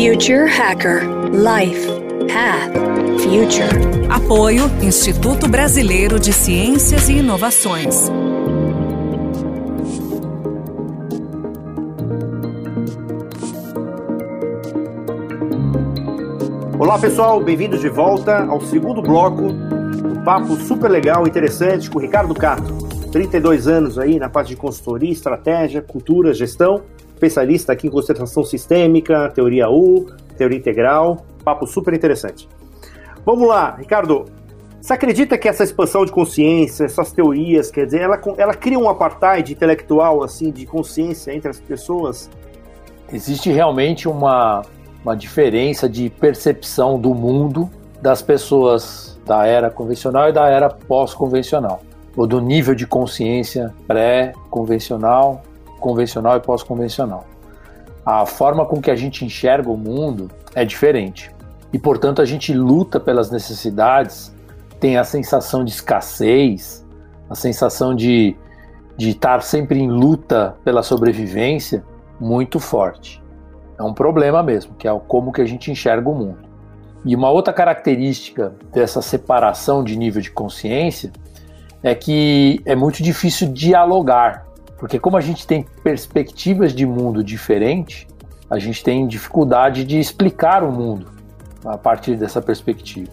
Future Hacker Life Path Future. Apoio Instituto Brasileiro de Ciências e Inovações. Olá pessoal, bem-vindos de volta ao segundo bloco do papo super legal, interessante com o Ricardo Cato. 32 anos aí na parte de consultoria, estratégia, cultura, gestão, especialista aqui em concentração sistêmica, teoria U, teoria integral, papo super interessante. Vamos lá, Ricardo. Você acredita que essa expansão de consciência, essas teorias, quer dizer, ela, ela cria um apartheid intelectual, assim, de consciência entre as pessoas? Existe realmente uma, uma diferença de percepção do mundo das pessoas da era convencional e da era pós-convencional, ou do nível de consciência pré-convencional, convencional e pós-convencional. A forma com que a gente enxerga o mundo é diferente. E, portanto, a gente luta pelas necessidades, tem a sensação de escassez, a sensação de, de estar sempre em luta pela sobrevivência muito forte. É um problema mesmo, que é como que a gente enxerga o mundo. E uma outra característica dessa separação de nível de consciência é que é muito difícil dialogar, porque como a gente tem perspectivas de mundo diferentes, a gente tem dificuldade de explicar o mundo a partir dessa perspectiva.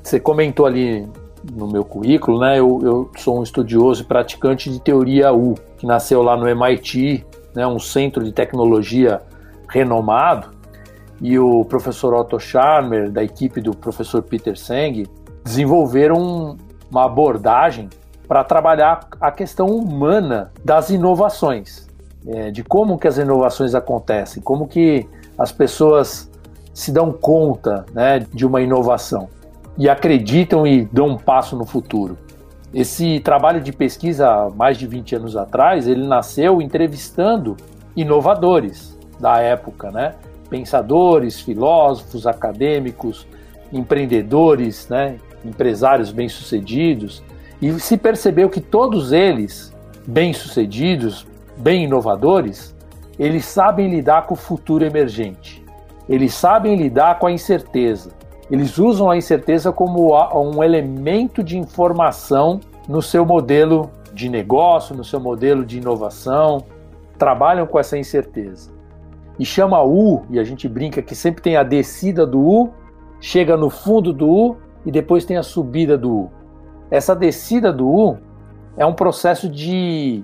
Você comentou ali no meu currículo, né? Eu, eu sou um estudioso e praticante de teoria U, que nasceu lá no MIT, né? Um centro de tecnologia renomado. E o professor Otto Scharmer, da equipe do professor Peter Seng, desenvolveram uma abordagem para trabalhar a questão humana das inovações, é, de como que as inovações acontecem, como que as pessoas se dão conta né, de uma inovação e acreditam e dão um passo no futuro. Esse trabalho de pesquisa, mais de 20 anos atrás, ele nasceu entrevistando inovadores da época, né? pensadores, filósofos, acadêmicos, empreendedores, né? empresários bem-sucedidos, e se percebeu que todos eles, bem-sucedidos, bem inovadores, eles sabem lidar com o futuro emergente. Eles sabem lidar com a incerteza. Eles usam a incerteza como um elemento de informação no seu modelo de negócio, no seu modelo de inovação. Trabalham com essa incerteza. E chama U, e a gente brinca que sempre tem a descida do U, chega no fundo do U e depois tem a subida do U. Essa descida do U é um processo de,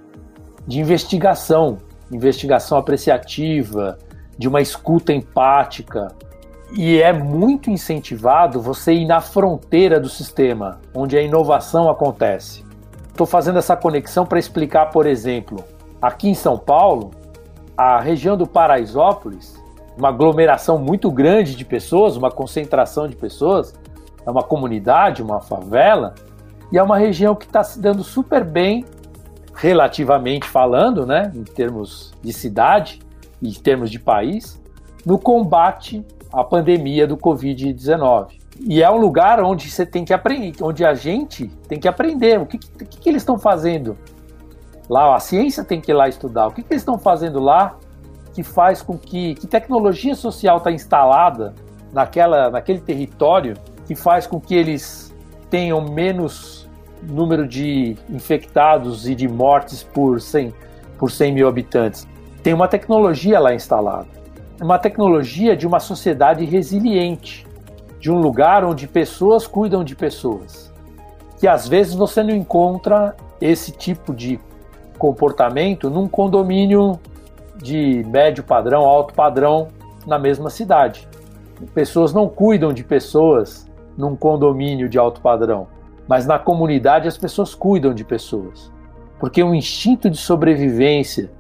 de investigação, investigação apreciativa, de uma escuta empática. E é muito incentivado você ir na fronteira do sistema, onde a inovação acontece. Estou fazendo essa conexão para explicar, por exemplo, aqui em São Paulo, a região do Paraisópolis, uma aglomeração muito grande de pessoas, uma concentração de pessoas, é uma comunidade, uma favela, e é uma região que está se dando super bem, relativamente falando, né, em termos de cidade e em termos de país, no combate à pandemia do Covid-19. E é um lugar onde você tem que aprender, onde a gente tem que aprender o que, que, que eles estão fazendo lá. A ciência tem que ir lá estudar. O que, que eles estão fazendo lá que faz com que que tecnologia social está instalada naquela, naquele território que faz com que eles tenham menos número de infectados e de mortes por 100, por 100 mil habitantes. Tem uma tecnologia lá instalada. Uma tecnologia de uma sociedade resiliente, de um lugar onde pessoas cuidam de pessoas. Que às vezes você não encontra esse tipo de comportamento num condomínio de médio padrão, alto padrão na mesma cidade. Pessoas não cuidam de pessoas num condomínio de alto padrão. Mas na comunidade as pessoas cuidam de pessoas. Porque o instinto de sobrevivência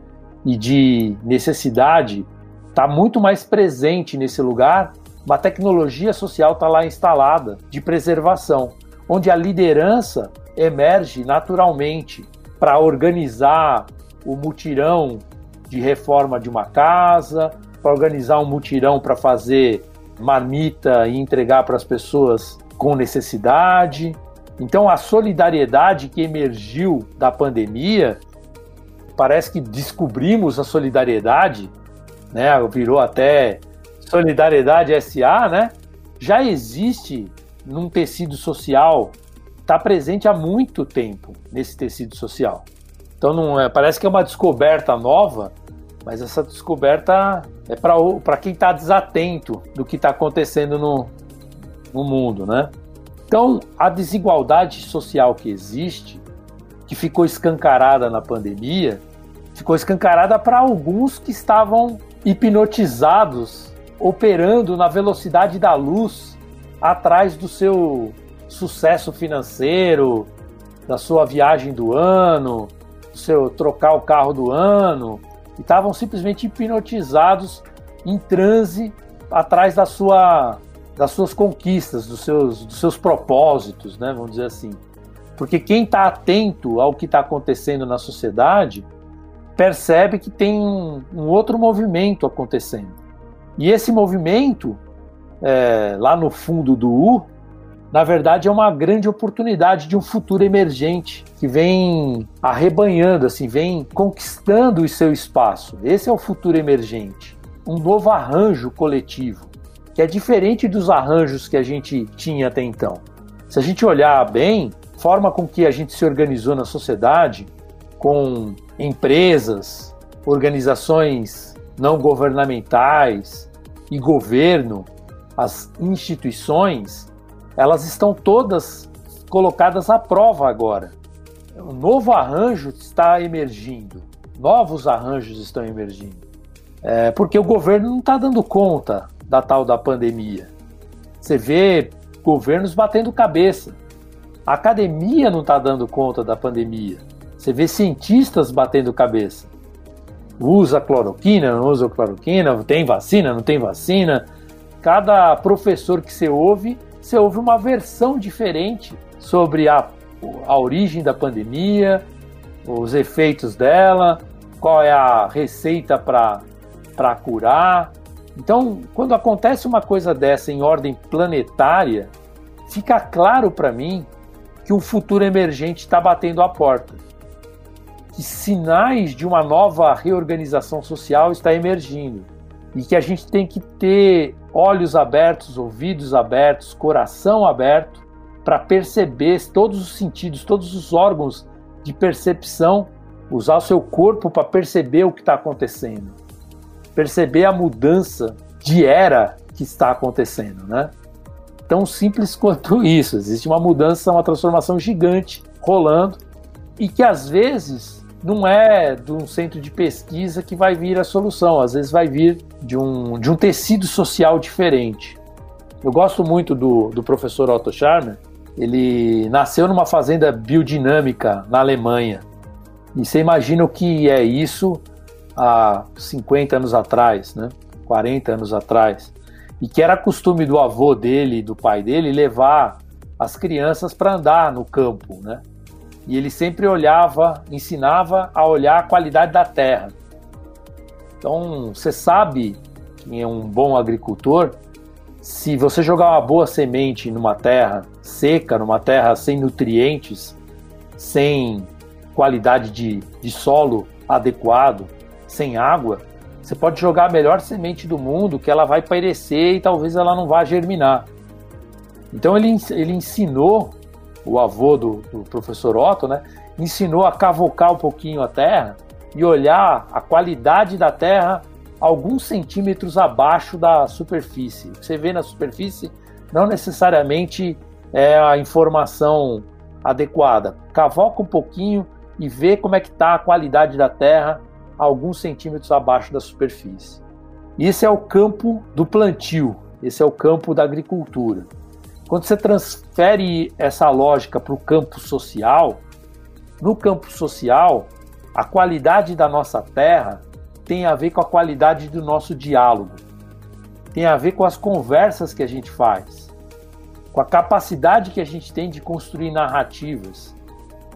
e de necessidade está muito mais presente nesse lugar. Uma tecnologia social está lá instalada de preservação, onde a liderança emerge naturalmente para organizar o mutirão de reforma de uma casa, para organizar um mutirão para fazer marmita e entregar para as pessoas com necessidade, então, a solidariedade que emergiu da pandemia, parece que descobrimos a solidariedade, né? Virou até Solidariedade SA, né? Já existe num tecido social, está presente há muito tempo nesse tecido social. Então não é, parece que é uma descoberta nova, mas essa descoberta é para quem está desatento do que está acontecendo no, no mundo, né? Então a desigualdade social que existe, que ficou escancarada na pandemia, ficou escancarada para alguns que estavam hipnotizados, operando na velocidade da luz atrás do seu sucesso financeiro, da sua viagem do ano, do seu trocar o carro do ano, estavam simplesmente hipnotizados em transe atrás da sua, das suas conquistas, dos seus, dos seus propósitos, né, vamos dizer assim. Porque quem está atento ao que está acontecendo na sociedade percebe que tem um, um, outro movimento acontecendo. E esse movimento, é, lá no fundo do U, na verdade é uma grande oportunidade de um futuro emergente que vem arrebanhando, assim, vem conquistando o seu espaço. Esse é o futuro emergente, um novo arranjo coletivo, que é diferente dos arranjos que a gente tinha até então. Se a gente olhar bem, forma com que a gente se organizou na sociedade com empresas, organizações não governamentais e governo, as instituições, elas estão todas colocadas à prova agora. Um novo arranjo está emergindo, novos arranjos estão emergindo. É, porque o governo não está dando conta da tal da pandemia. Você vê governos batendo cabeça. A academia não está dando conta da pandemia. Você vê cientistas batendo cabeça. Usa cloroquina, não usa cloroquina, tem vacina, não tem vacina. Cada professor que você ouve, você ouve uma versão diferente sobre a, a origem da pandemia, os efeitos dela, qual é a receita para curar. Então, quando acontece uma coisa dessa em ordem planetária, fica claro para mim que um futuro emergente está batendo a porta que sinais de uma nova reorganização social está emergindo e que a gente tem que ter olhos abertos, ouvidos abertos, coração aberto para perceber todos os sentidos, todos os órgãos de percepção, usar o seu corpo para perceber o que está acontecendo, perceber a mudança de era que está acontecendo, né? Tão simples quanto isso. Existe uma mudança, uma transformação gigante rolando e que às vezes não é de um centro de pesquisa que vai vir a solução, às vezes vai vir de um, de um tecido social diferente. Eu gosto muito do, do professor Otto Scharmer, ele nasceu numa fazenda biodinâmica na Alemanha. E você imagina o que é isso há 50 anos atrás, né? 40 anos atrás. E que era costume do avô dele, do pai dele, levar as crianças para andar no campo, né? E ele sempre olhava, ensinava a olhar a qualidade da terra. Então, você sabe, quem é um bom agricultor, se você jogar uma boa semente numa terra seca, numa terra sem nutrientes, sem qualidade de, de solo adequado, sem água, você pode jogar a melhor semente do mundo que ela vai perecer e talvez ela não vá germinar. Então ele, ele ensinou o avô do, do professor Otto, né, ensinou a cavocar um pouquinho a terra e olhar a qualidade da terra alguns centímetros abaixo da superfície. O que você vê na superfície não necessariamente é a informação adequada. Cavoca um pouquinho e vê como é que está a qualidade da terra alguns centímetros abaixo da superfície. Isso é o campo do plantio, esse é o campo da agricultura. Quando você transfere essa lógica para o campo social, no campo social, a qualidade da nossa terra tem a ver com a qualidade do nosso diálogo, tem a ver com as conversas que a gente faz, com a capacidade que a gente tem de construir narrativas,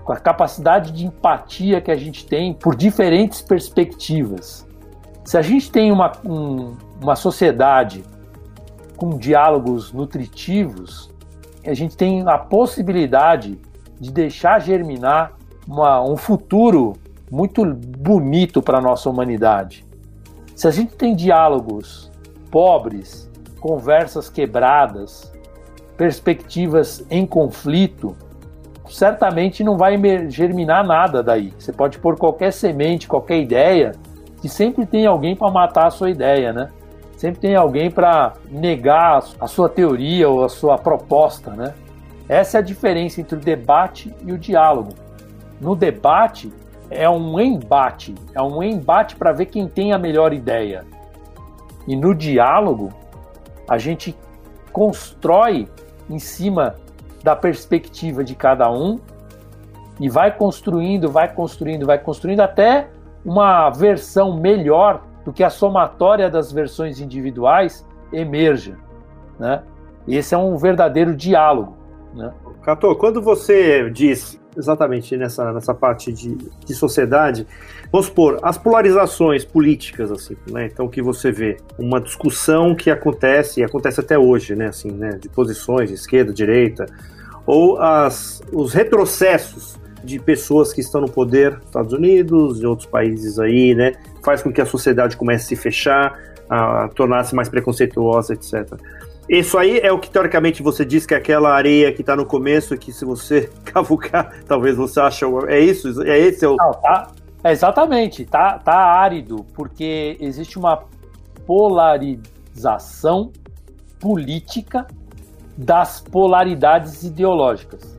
com a capacidade de empatia que a gente tem por diferentes perspectivas. Se a gente tem uma, um, uma sociedade com diálogos nutritivos, a gente tem a possibilidade de deixar germinar uma, um futuro muito bonito para a nossa humanidade. Se a gente tem diálogos pobres, conversas quebradas, perspectivas em conflito, certamente não vai germinar nada daí. Você pode pôr qualquer semente, qualquer ideia, que sempre tem alguém para matar a sua ideia, né? Sempre tem alguém para negar a sua teoria ou a sua proposta, né? Essa é a diferença entre o debate e o diálogo. No debate é um embate, é um embate para ver quem tem a melhor ideia. E no diálogo a gente constrói em cima da perspectiva de cada um e vai construindo, vai construindo, vai construindo até uma versão melhor do que a somatória das versões individuais emerja, né? Esse é um verdadeiro diálogo, né? Cato, quando você diz exatamente nessa, nessa parte de, de sociedade, vamos supor, as polarizações políticas, assim, né? Então, que você vê uma discussão que acontece, e acontece até hoje, né? Assim, né? De posições, esquerda, direita, ou as, os retrocessos de pessoas que estão no poder Estados Unidos e outros países aí, né? Faz com que a sociedade comece a se fechar, a tornar-se mais preconceituosa, etc. Isso aí é o que teoricamente você diz que é aquela areia que está no começo, que se você cavucar, talvez você ache. É isso? É esse o. Não, tá. É exatamente, tá, tá árido, porque existe uma polarização política das polaridades ideológicas.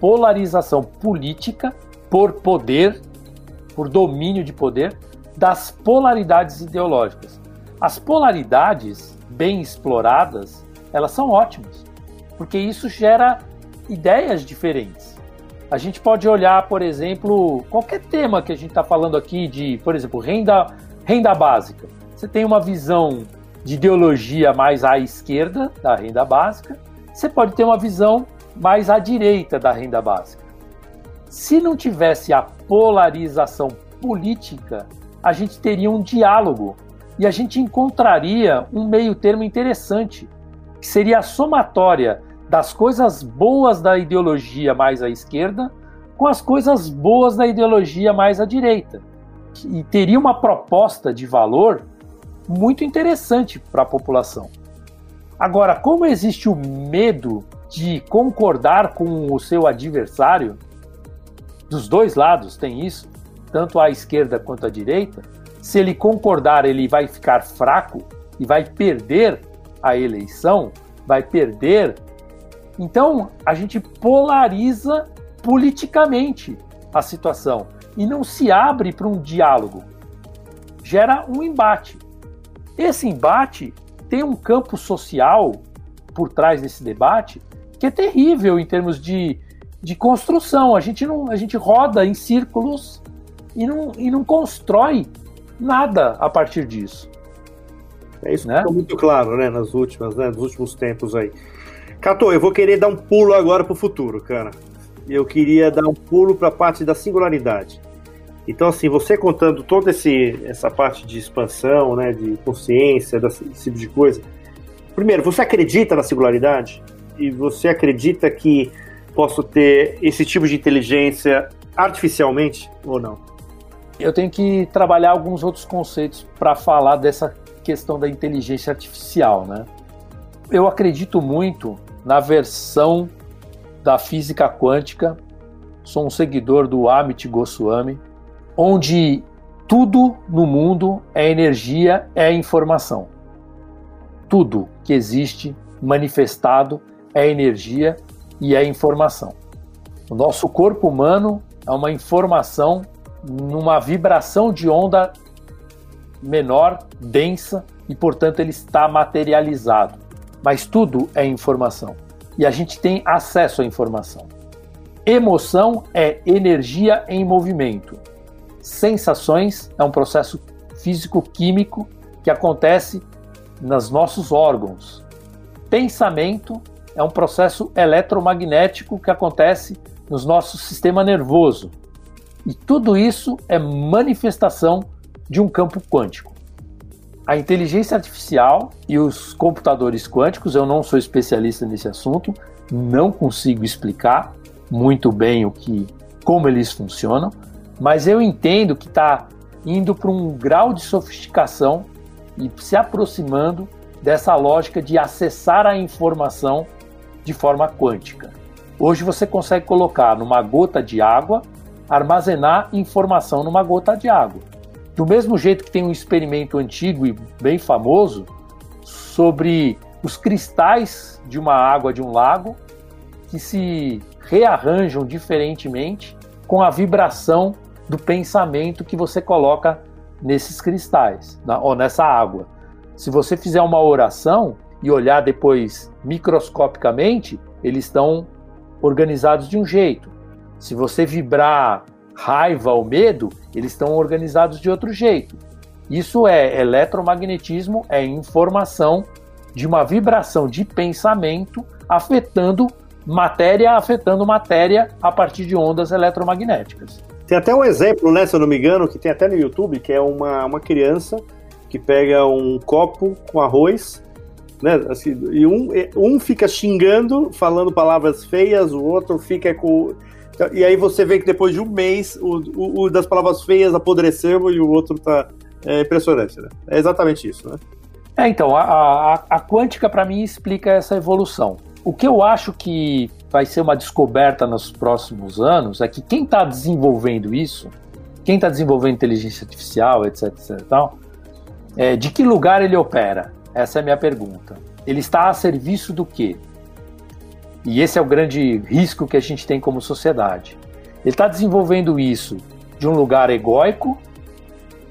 Polarização política por poder, por domínio de poder, das polaridades ideológicas. As polaridades bem exploradas, elas são ótimas, porque isso gera ideias diferentes. A gente pode olhar, por exemplo, qualquer tema que a gente está falando aqui de, por exemplo, renda, renda básica. Você tem uma visão de ideologia mais à esquerda da renda básica você pode ter uma visão mais à direita da renda básica. Se não tivesse a polarização política, a gente teria um diálogo e a gente encontraria um meio termo interessante, que seria a somatória das coisas boas da ideologia mais à esquerda com as coisas boas da ideologia mais à direita. E teria uma proposta de valor muito interessante para a população. Agora, como existe o medo de concordar com o seu adversário, dos dois lados tem isso, tanto à esquerda quanto à direita, se ele concordar, ele vai ficar fraco e vai perder a eleição, vai perder. Então, a gente polariza politicamente a situação e não se abre para um diálogo. Gera um embate. Esse embate tem um campo social por trás desse debate que é terrível em termos de, de construção. A gente, não, a gente roda em círculos e não, e não constrói nada a partir disso. É isso né? ficou muito claro, né, nas últimas, né, nos últimos tempos aí. Cato, eu vou querer dar um pulo agora para o futuro, cara. Eu queria dar um pulo para a parte da singularidade. Então, assim, você contando toda esse, essa parte de expansão, né, de consciência, desse tipo de coisa. Primeiro, você acredita na singularidade? E você acredita que posso ter esse tipo de inteligência artificialmente ou não? Eu tenho que trabalhar alguns outros conceitos para falar dessa questão da inteligência artificial, né? Eu acredito muito na versão da física quântica. Sou um seguidor do Amit Goswami, onde tudo no mundo é energia, é informação. Tudo que existe manifestado é energia e é informação. O nosso corpo humano é uma informação numa vibração de onda menor, densa e, portanto, ele está materializado. Mas tudo é informação e a gente tem acesso à informação. Emoção é energia em movimento sensações é um processo físico-químico que acontece nos nossos órgãos. Pensamento é um processo eletromagnético que acontece no nosso sistema nervoso. E tudo isso é manifestação de um campo quântico. A inteligência artificial e os computadores quânticos, eu não sou especialista nesse assunto, não consigo explicar muito bem o que como eles funcionam, mas eu entendo que está indo para um grau de sofisticação e se aproximando dessa lógica de acessar a informação de forma quântica. Hoje você consegue colocar numa gota de água, armazenar informação numa gota de água. Do mesmo jeito que tem um experimento antigo e bem famoso sobre os cristais de uma água de um lago que se rearranjam diferentemente com a vibração do pensamento que você coloca nesses cristais na, ou nessa água. Se você fizer uma oração e olhar depois microscopicamente, eles estão organizados de um jeito. Se você vibrar raiva ou medo, eles estão organizados de outro jeito. Isso é eletromagnetismo, é informação de uma vibração de pensamento afetando matéria, afetando matéria a partir de ondas eletromagnéticas. Tem até um exemplo, né, se eu não me engano, que tem até no YouTube, que é uma, uma criança que pega um copo com arroz né? Assim, e um, um fica xingando, falando palavras feias, o outro fica com. E aí você vê que depois de um mês o, o, o das palavras feias apodreceu e o outro tá. É impressionante, né? É exatamente isso, né? É, então, a, a, a quântica para mim explica essa evolução. O que eu acho que vai ser uma descoberta nos próximos anos é que quem está desenvolvendo isso, quem está desenvolvendo inteligência artificial, etc, etc, tal, é, de que lugar ele opera? Essa é a minha pergunta. Ele está a serviço do quê? E esse é o grande risco que a gente tem como sociedade. Ele está desenvolvendo isso de um lugar egóico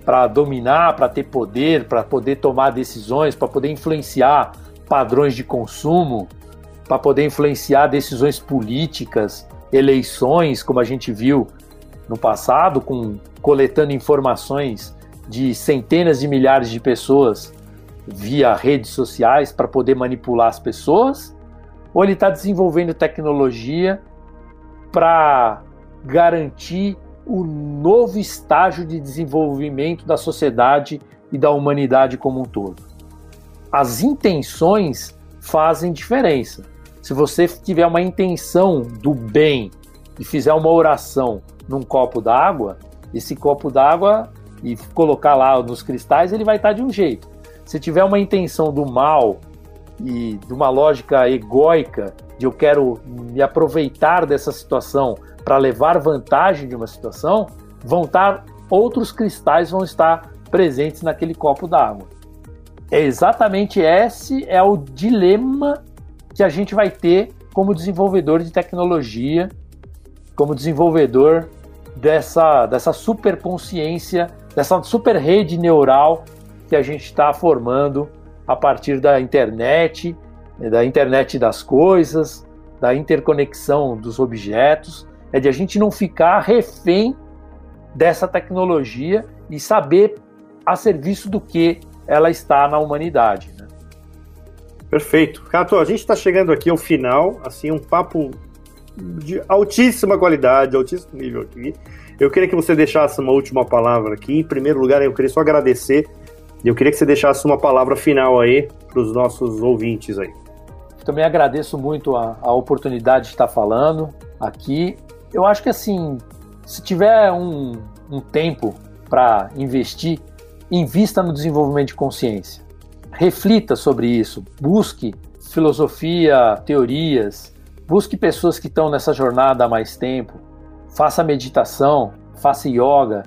para dominar, para ter poder, para poder tomar decisões, para poder influenciar padrões de consumo, para poder influenciar decisões políticas, eleições, como a gente viu no passado, com coletando informações de centenas de milhares de pessoas via redes sociais para poder manipular as pessoas, ou ele está desenvolvendo tecnologia para garantir o novo estágio de desenvolvimento da sociedade e da humanidade como um todo. As intenções fazem diferença. Se você tiver uma intenção do bem e fizer uma oração num copo d'água, esse copo d'água e colocar lá nos cristais, ele vai estar de um jeito. Se tiver uma intenção do mal e de uma lógica egóica de eu quero me aproveitar dessa situação para levar vantagem de uma situação, vão estar outros cristais vão estar presentes naquele copo d'água. É exatamente esse é o dilema que a gente vai ter como desenvolvedor de tecnologia, como desenvolvedor dessa dessa superconsciência, dessa super rede neural que a gente está formando a partir da internet, da internet das coisas, da interconexão dos objetos, é de a gente não ficar refém dessa tecnologia e saber a serviço do que ela está na humanidade. Né? Perfeito. Cato, a gente está chegando aqui ao final, assim, um papo de altíssima qualidade, altíssimo nível aqui. Eu queria que você deixasse uma última palavra aqui. Em primeiro lugar, eu queria só agradecer e eu queria que você deixasse uma palavra final aí para os nossos ouvintes aí. Também agradeço muito a, a oportunidade de estar falando aqui. Eu acho que assim, se tiver um, um tempo para investir, invista no desenvolvimento de consciência. Reflita sobre isso, busque filosofia, teorias, busque pessoas que estão nessa jornada há mais tempo, faça meditação, faça yoga,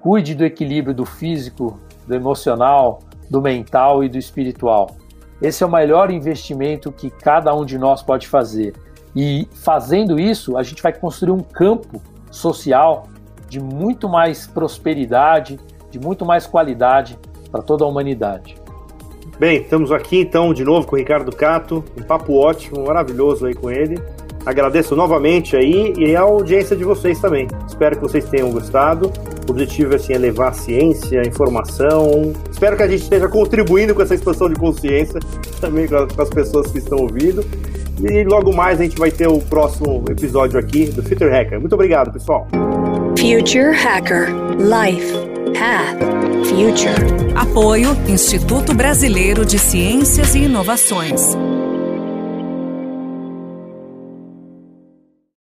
cuide do equilíbrio do físico do emocional, do mental e do espiritual. Esse é o melhor investimento que cada um de nós pode fazer. E fazendo isso, a gente vai construir um campo social de muito mais prosperidade, de muito mais qualidade para toda a humanidade. Bem, estamos aqui então de novo com o Ricardo Cato, um papo ótimo, maravilhoso aí com ele. Agradeço novamente aí e a audiência de vocês também. Espero que vocês tenham gostado. O objetivo assim, é levar a ciência, a informação. Espero que a gente esteja contribuindo com essa expansão de consciência também com as pessoas que estão ouvindo. E logo mais a gente vai ter o próximo episódio aqui do Future Hacker. Muito obrigado, pessoal. Future Hacker Life Path Future. Apoio Instituto Brasileiro de Ciências e Inovações.